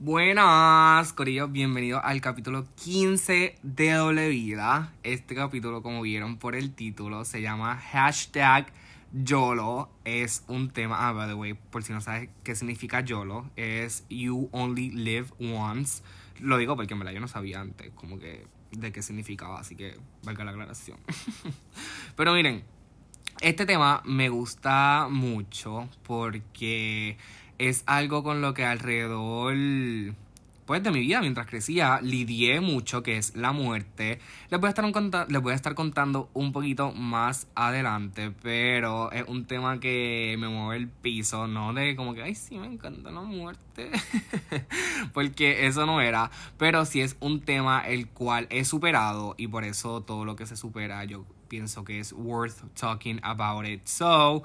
Buenas, Corillo, bienvenidos al capítulo 15 de Doble Vida. Este capítulo, como vieron por el título, se llama hashtag YOLO. Es un tema, ah, by the way, por si no sabes qué significa YOLO, es You Only Live Once. Lo digo porque en verdad yo no sabía antes como que de qué significaba, así que valga la aclaración. Pero miren, este tema me gusta mucho porque es algo con lo que alrededor pues de mi vida mientras crecía lidié mucho que es la muerte. Les voy a estar les voy a estar contando un poquito más adelante pero es un tema que me mueve el piso no de como que ay sí me encanta la muerte porque eso no era pero sí es un tema el cual he superado y por eso todo lo que se supera yo pienso que es worth talking about it so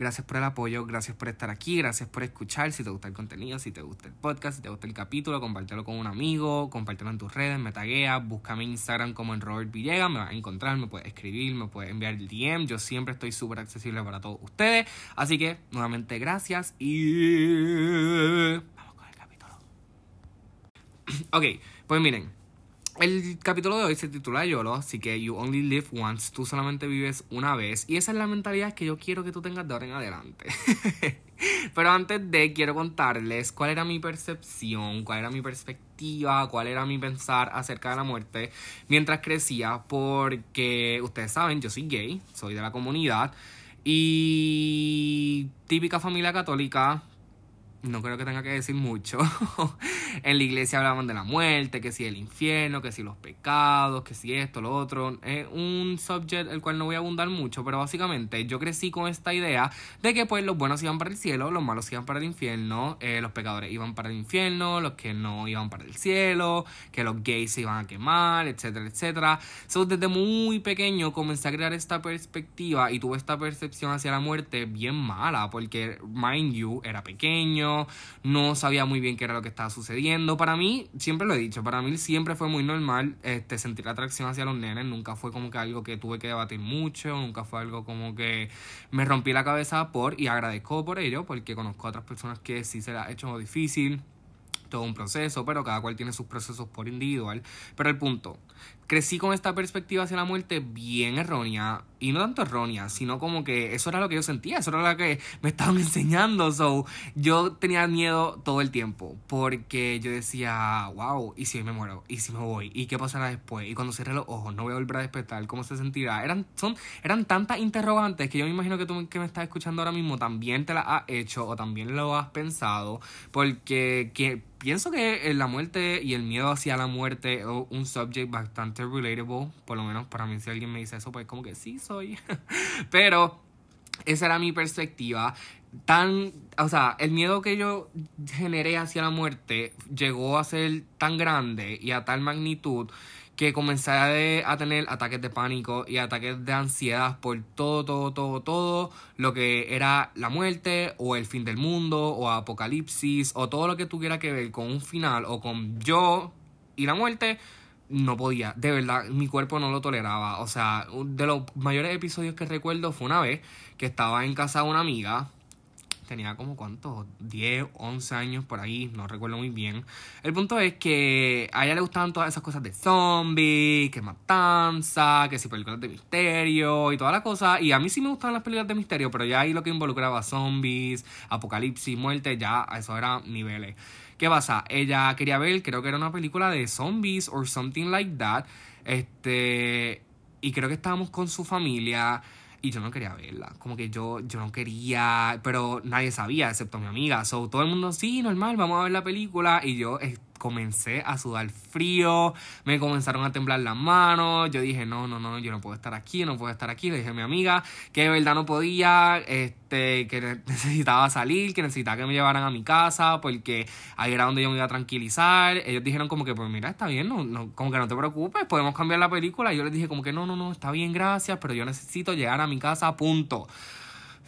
Gracias por el apoyo, gracias por estar aquí, gracias por escuchar. Si te gusta el contenido, si te gusta el podcast, si te gusta el capítulo, compártelo con un amigo, compártelo en tus redes, me taguea, búscame Instagram como en Robert Villegas, me vas a encontrar, me puedes escribir, me puedes enviar el DM. Yo siempre estoy súper accesible para todos ustedes. Así que, nuevamente, gracias y. Vamos con el capítulo. ok, pues miren. El capítulo de hoy se titula YOLO, así que You Only Live Once, tú solamente vives una vez. Y esa es la mentalidad que yo quiero que tú tengas de ahora en adelante. Pero antes de, quiero contarles cuál era mi percepción, cuál era mi perspectiva, cuál era mi pensar acerca de la muerte mientras crecía, porque ustedes saben, yo soy gay, soy de la comunidad. Y típica familia católica, no creo que tenga que decir mucho. en la iglesia hablaban de la muerte, que si el infierno, que si los pecados, que si esto, lo otro. Es un subject el cual no voy a abundar mucho, pero básicamente yo crecí con esta idea de que pues los buenos iban para el cielo, los malos iban para el infierno, eh, los pecadores iban para el infierno, los que no iban para el cielo, que los gays se iban a quemar, etcétera, etcétera. So, desde muy pequeño comencé a crear esta perspectiva y tuve esta percepción hacia la muerte bien mala, porque, mind you, era pequeño no sabía muy bien qué era lo que estaba sucediendo. Para mí, siempre lo he dicho, para mí siempre fue muy normal este, sentir atracción hacia los nenes, nunca fue como que algo que tuve que debatir mucho, nunca fue algo como que me rompí la cabeza por, y agradezco por ello, porque conozco a otras personas que sí se les ha hecho difícil todo un proceso, pero cada cual tiene sus procesos por individual. Pero el punto, crecí con esta perspectiva hacia la muerte bien errónea, y no tanto errónea, sino como que eso era lo que yo sentía, eso era lo que me estaban enseñando, so yo tenía miedo todo el tiempo, porque yo decía, wow, ¿y si me muero? ¿Y si me voy? ¿Y qué pasará después? Y cuando cierre los ojos, no voy a volver a despertar, ¿cómo se sentirá? Eran, son, eran tantas interrogantes que yo me imagino que tú que me estás escuchando ahora mismo también te las has hecho o también lo has pensado, porque que, pienso que la muerte y el miedo hacia la muerte es un subject bastante relatable, por lo menos para mí si alguien me dice eso, pues como que sí soy. Pero esa era mi perspectiva. Tan, o sea, el miedo que yo generé hacia la muerte llegó a ser tan grande y a tal magnitud que comencé a, tener ataques de pánico y ataques de ansiedad por todo, todo, todo, todo lo que era la muerte o el fin del mundo o apocalipsis o todo lo que tuviera que ver con un final o con yo y la muerte. No podía, de verdad, mi cuerpo no lo toleraba. O sea, de los mayores episodios que recuerdo fue una vez que estaba en casa de una amiga, tenía como cuántos, 10, 11 años por ahí, no recuerdo muy bien. El punto es que a ella le gustaban todas esas cosas de zombies, que matanza, que si películas de misterio y toda la cosa. Y a mí sí me gustaban las películas de misterio, pero ya ahí lo que involucraba zombies, apocalipsis, muerte, ya eso era niveles. ¿Qué pasa? Ella quería ver, creo que era una película de zombies or something like that. Este, y creo que estábamos con su familia y yo no quería verla. Como que yo, yo no quería, pero nadie sabía, excepto mi amiga. So, todo el mundo, sí, normal, vamos a ver la película. Y yo comencé a sudar frío, me comenzaron a temblar las manos, yo dije, no, no, no, yo no puedo estar aquí, no puedo estar aquí, le dije a mi amiga que de verdad no podía, este, que necesitaba salir, que necesitaba que me llevaran a mi casa, porque ahí era donde yo me iba a tranquilizar, ellos dijeron como que, pues mira, está bien, no, no, como que no te preocupes, podemos cambiar la película, y yo les dije como que no, no, no, está bien, gracias, pero yo necesito llegar a mi casa, punto.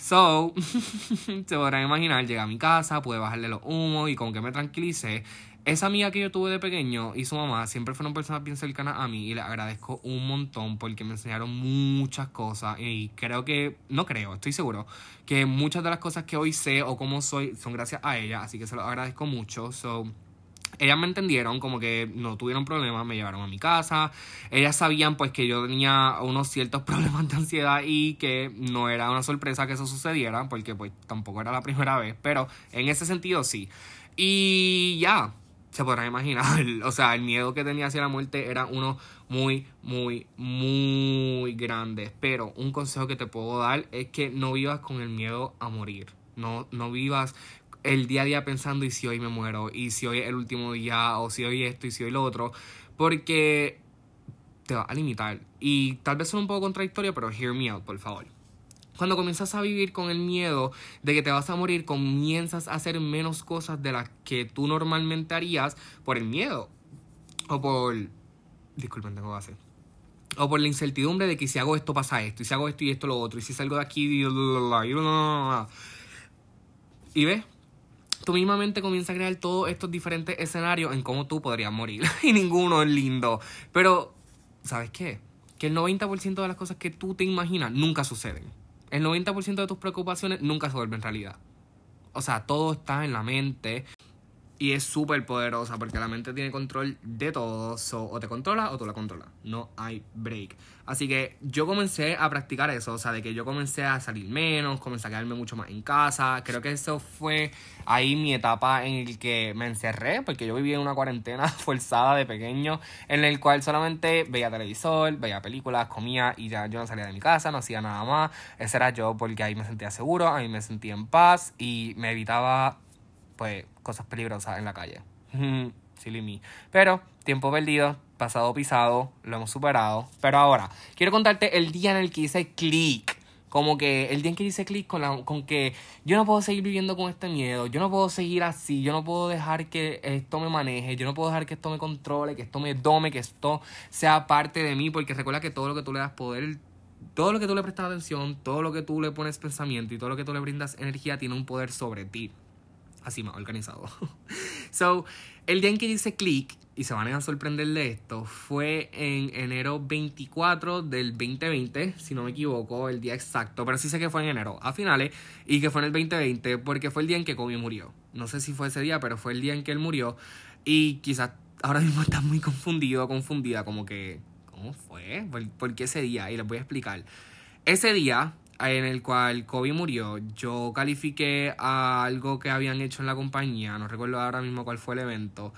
So, se podrán imaginar, llegué a mi casa, pude bajarle los humos y como que me tranquilicé. Esa amiga que yo tuve de pequeño y su mamá siempre fueron personas bien cercanas a mí y les agradezco un montón porque me enseñaron muchas cosas y creo que, no creo, estoy seguro que muchas de las cosas que hoy sé o cómo soy son gracias a ella, así que se lo agradezco mucho. So, ellas me entendieron, como que no tuvieron problemas, me llevaron a mi casa. Ellas sabían pues que yo tenía unos ciertos problemas de ansiedad y que no era una sorpresa que eso sucediera, porque pues tampoco era la primera vez, pero en ese sentido sí. Y ya, se podrán imaginar, o sea, el miedo que tenía hacia la muerte era uno muy, muy, muy grande. Pero un consejo que te puedo dar es que no vivas con el miedo a morir. No, no vivas el día a día pensando y si hoy me muero, y si hoy es el último día, o si hoy esto y si hoy lo otro, porque te va a limitar. Y tal vez son un poco contradictorio, pero hear me out, por favor. Cuando comienzas a vivir con el miedo de que te vas a morir, comienzas a hacer menos cosas de las que tú normalmente harías por el miedo. O por... Disculpen, tengo base. O por la incertidumbre de que si hago esto pasa esto, y si hago esto y esto lo otro, y si salgo de aquí... Y ves, tu misma mente comienza a crear todos estos diferentes escenarios en cómo tú podrías morir. y ninguno es lindo. Pero, ¿sabes qué? Que el 90% de las cosas que tú te imaginas nunca suceden. El 90% de tus preocupaciones nunca se vuelven realidad. O sea, todo está en la mente. Y es súper poderosa porque la mente tiene control de todo. o te controla o tú la controlas. No hay break. Así que yo comencé a practicar eso. O sea, de que yo comencé a salir menos, comencé a quedarme mucho más en casa. Creo que eso fue ahí mi etapa en el que me encerré. Porque yo vivía en una cuarentena forzada de pequeño. En el cual solamente veía televisor, veía películas, comía y ya yo no salía de mi casa, no hacía nada más. Ese era yo porque ahí me sentía seguro, ahí me sentía en paz y me evitaba pues cosas peligrosas en la calle. Silly me. Pero, tiempo perdido, pasado pisado, lo hemos superado. Pero ahora, quiero contarte el día en el que hice click. Como que el día en que hice click con, con que yo no puedo seguir viviendo con este miedo, yo no puedo seguir así, yo no puedo dejar que esto me maneje, yo no puedo dejar que esto me controle, que esto me dome, que esto sea parte de mí, porque recuerda que todo lo que tú le das poder, todo lo que tú le prestas atención, todo lo que tú le pones pensamiento y todo lo que tú le brindas energía tiene un poder sobre ti así más organizado. so, el día en que hice click, y se van a sorprender de esto, fue en enero 24 del 2020, si no me equivoco, el día exacto, pero sí sé que fue en enero, a finales, y que fue en el 2020, porque fue el día en que Kobe murió. No sé si fue ese día, pero fue el día en que él murió, y quizás ahora mismo está muy confundido, confundida, como que, ¿cómo fue? ¿Por, ¿Por qué ese día? Y les voy a explicar. Ese día en el cual Kobe murió, yo califiqué a algo que habían hecho en la compañía, no recuerdo ahora mismo cuál fue el evento,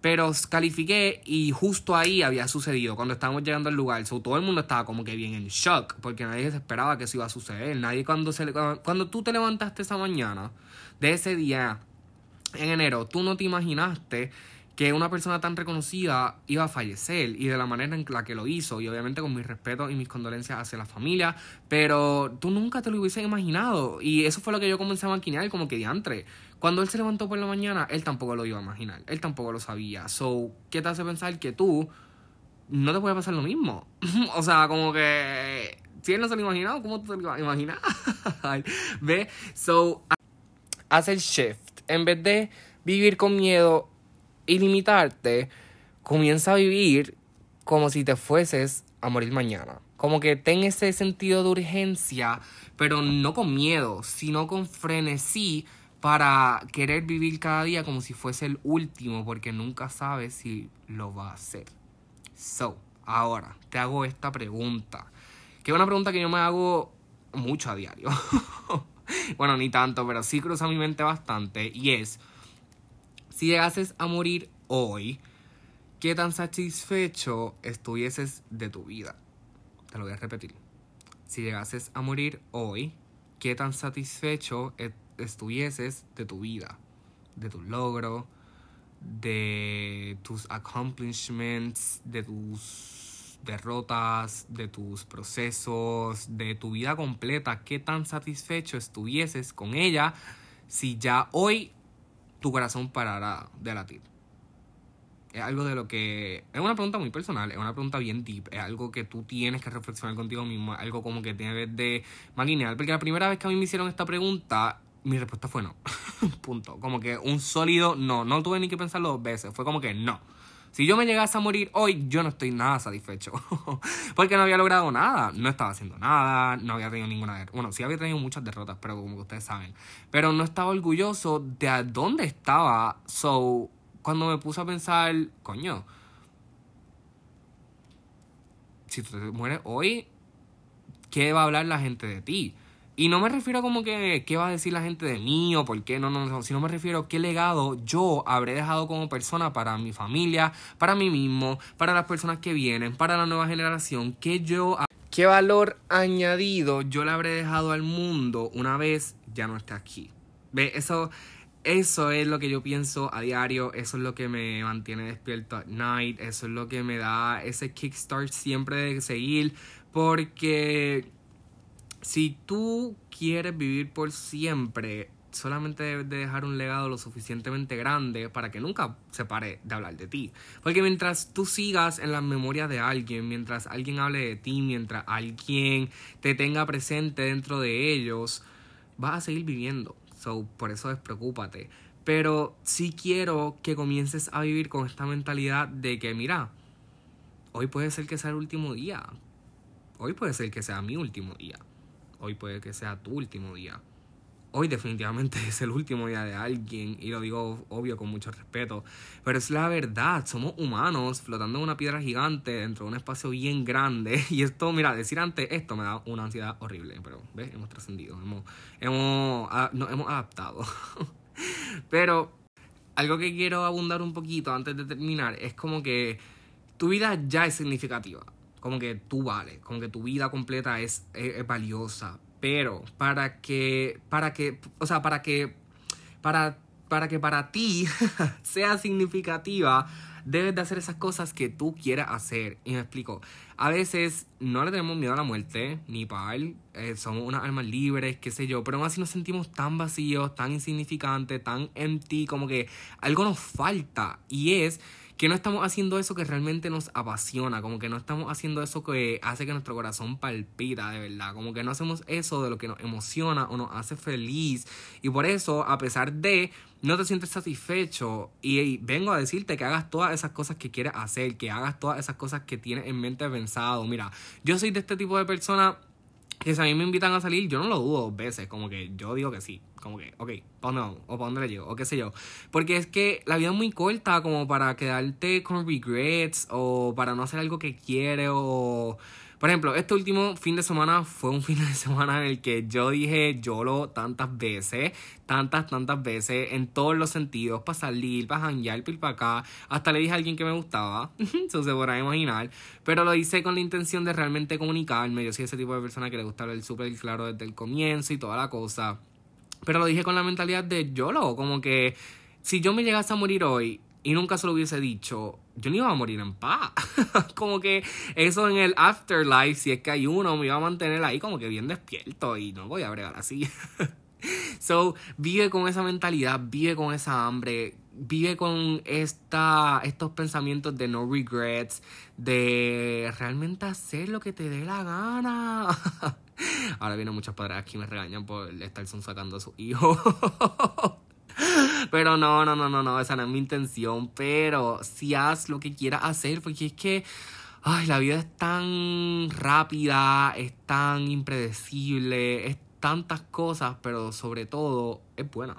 pero califiqué y justo ahí había sucedido, cuando estábamos llegando al lugar, todo el mundo estaba como que bien en shock, porque nadie se esperaba que eso iba a suceder, nadie cuando, se, cuando, cuando tú te levantaste esa mañana de ese día en enero, tú no te imaginaste que una persona tan reconocida iba a fallecer y de la manera en la que lo hizo y obviamente con mis respetos y mis condolencias hacia la familia, pero tú nunca te lo hubieses imaginado y eso fue lo que yo comencé a maquinar como que diantre. Cuando él se levantó por la mañana, él tampoco lo iba a imaginar, él tampoco lo sabía. So, ¿qué te hace pensar que tú no te puede pasar lo mismo? o sea, como que si él no se lo imaginado, ¿cómo tú te lo ibas a imaginar? So, haz el shift. En vez de vivir con miedo, y limitarte, comienza a vivir como si te fueses a morir mañana. Como que ten ese sentido de urgencia, pero no con miedo, sino con frenesí para querer vivir cada día como si fuese el último, porque nunca sabes si lo va a hacer. So, ahora te hago esta pregunta, que es una pregunta que yo me hago mucho a diario. bueno, ni tanto, pero sí cruza mi mente bastante, y es, si llegases a morir hoy, ¿qué tan satisfecho estuvieses de tu vida? Te lo voy a repetir. Si llegases a morir hoy, ¿qué tan satisfecho estuvieses de tu vida? De tu logro, de tus accomplishments, de tus derrotas, de tus procesos, de tu vida completa, qué tan satisfecho estuvieses con ella si ya hoy tu corazón parará de latir? Es algo de lo que... Es una pregunta muy personal, es una pregunta bien deep, es algo que tú tienes que reflexionar contigo mismo, es algo como que tienes de maquinear, porque la primera vez que a mí me hicieron esta pregunta, mi respuesta fue no. Punto. Como que un sólido no, no tuve ni que pensarlo dos veces, fue como que no. Si yo me llegase a morir hoy, yo no estoy nada satisfecho. Porque no había logrado nada. No estaba haciendo nada. No había tenido ninguna Bueno, sí había tenido muchas derrotas, pero como ustedes saben. Pero no estaba orgulloso de a dónde estaba. So, cuando me puse a pensar, coño, si tú te mueres hoy, ¿qué va a hablar la gente de ti? Y no me refiero como que qué va a decir la gente de mí o por qué, no, no, no, sino me refiero a qué legado yo habré dejado como persona para mi familia, para mí mismo, para las personas que vienen, para la nueva generación, qué yo, qué valor añadido yo le habré dejado al mundo una vez ya no esté aquí. ¿Ve? Eso, eso es lo que yo pienso a diario, eso es lo que me mantiene despierto at night, eso es lo que me da ese kickstart siempre de seguir, porque si tú quieres vivir por siempre, solamente debes de dejar un legado lo suficientemente grande para que nunca se pare de hablar de ti. Porque mientras tú sigas en la memoria de alguien, mientras alguien hable de ti, mientras alguien te tenga presente dentro de ellos, vas a seguir viviendo. So, por eso despreocúpate. Pero sí quiero que comiences a vivir con esta mentalidad de que, mira, hoy puede ser que sea el último día. Hoy puede ser que sea mi último día. Hoy puede que sea tu último día. Hoy definitivamente es el último día de alguien y lo digo obvio con mucho respeto, pero es la verdad, somos humanos flotando en una piedra gigante dentro de un espacio bien grande y esto, mira, decir antes esto me da una ansiedad horrible, pero ves, hemos trascendido, hemos, hemos, hemos adaptado. pero algo que quiero abundar un poquito antes de terminar es como que tu vida ya es significativa como que tú vales, como que tu vida completa es, es, valiosa. Pero para que, para que, o sea, para que, para, para que para ti sea significativa, debes de hacer esas cosas que tú quieras hacer. Y me explico. A veces no le tenemos miedo a la muerte, ni para él. Eh, somos unas almas libres, qué sé yo. Pero aún así nos sentimos tan vacíos, tan insignificantes, tan empty, como que algo nos falta. Y es que no estamos haciendo eso que realmente nos apasiona, como que no estamos haciendo eso que hace que nuestro corazón palpita de verdad, como que no hacemos eso de lo que nos emociona o nos hace feliz. Y por eso, a pesar de no te sientes satisfecho y, vengo a decirte que hagas todas esas cosas que quieres hacer, que hagas todas esas cosas que tienes en mente pensado. Mira, yo soy de este tipo de persona que si a mí me invitan a salir, yo no lo dudo dos veces, como que yo digo que sí, como que, ok, ¿para dónde vamos? ¿O para dónde le llego? O qué sé yo. Porque es que la vida es muy corta como para quedarte con regrets o para no hacer algo que quieres o por ejemplo, este último fin de semana fue un fin de semana en el que yo dije YOLO tantas veces, tantas, tantas veces, en todos los sentidos, para salir, para janguear, para acá. Hasta le dije a alguien que me gustaba, eso se podrá imaginar. Pero lo hice con la intención de realmente comunicarme. Yo soy ese tipo de persona que le gusta hablar súper claro desde el comienzo y toda la cosa. Pero lo dije con la mentalidad de YOLO, como que si yo me llegase a morir hoy y nunca se lo hubiese dicho, yo no iba a morir en paz. como que eso en el afterlife, si es que hay uno, me iba a mantener ahí como que bien despierto y no voy a bregar así. so, vive con esa mentalidad, vive con esa hambre, vive con esta, estos pensamientos de no regrets, de realmente hacer lo que te dé la gana. Ahora vienen muchas padres aquí me regañan por estar sacando a su hijo. Pero no, no, no, no, no, esa no es mi intención. Pero si haz lo que quieras hacer, porque es que, ay, la vida es tan rápida, es tan impredecible, es tantas cosas, pero sobre todo es buena,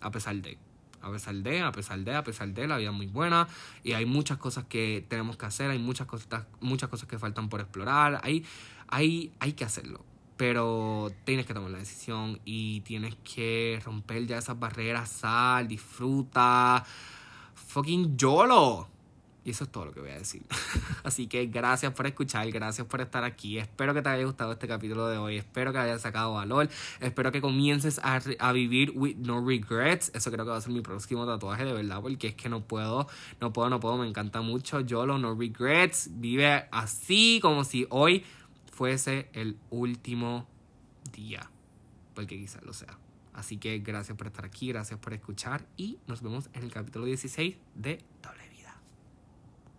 a pesar de. A pesar de, a pesar de, a pesar de, la vida es muy buena y hay muchas cosas que tenemos que hacer, hay muchas cosas, muchas cosas que faltan por explorar, hay, hay, hay que hacerlo pero tienes que tomar la decisión y tienes que romper ya esas barreras, sal, disfruta, fucking YOLO. Y eso es todo lo que voy a decir. Así que gracias por escuchar, gracias por estar aquí. Espero que te haya gustado este capítulo de hoy. Espero que hayas sacado valor. Espero que comiences a, a, vivir with no regrets. Eso creo que va a ser mi próximo tatuaje de verdad. Porque es que no puedo, no puedo, no puedo. Me encanta mucho. YOLO, no regrets. Vive así como si hoy fuese el último día, porque quizás lo sea. Así que gracias por estar aquí, gracias por escuchar y nos vemos en el capítulo 16 de Doble.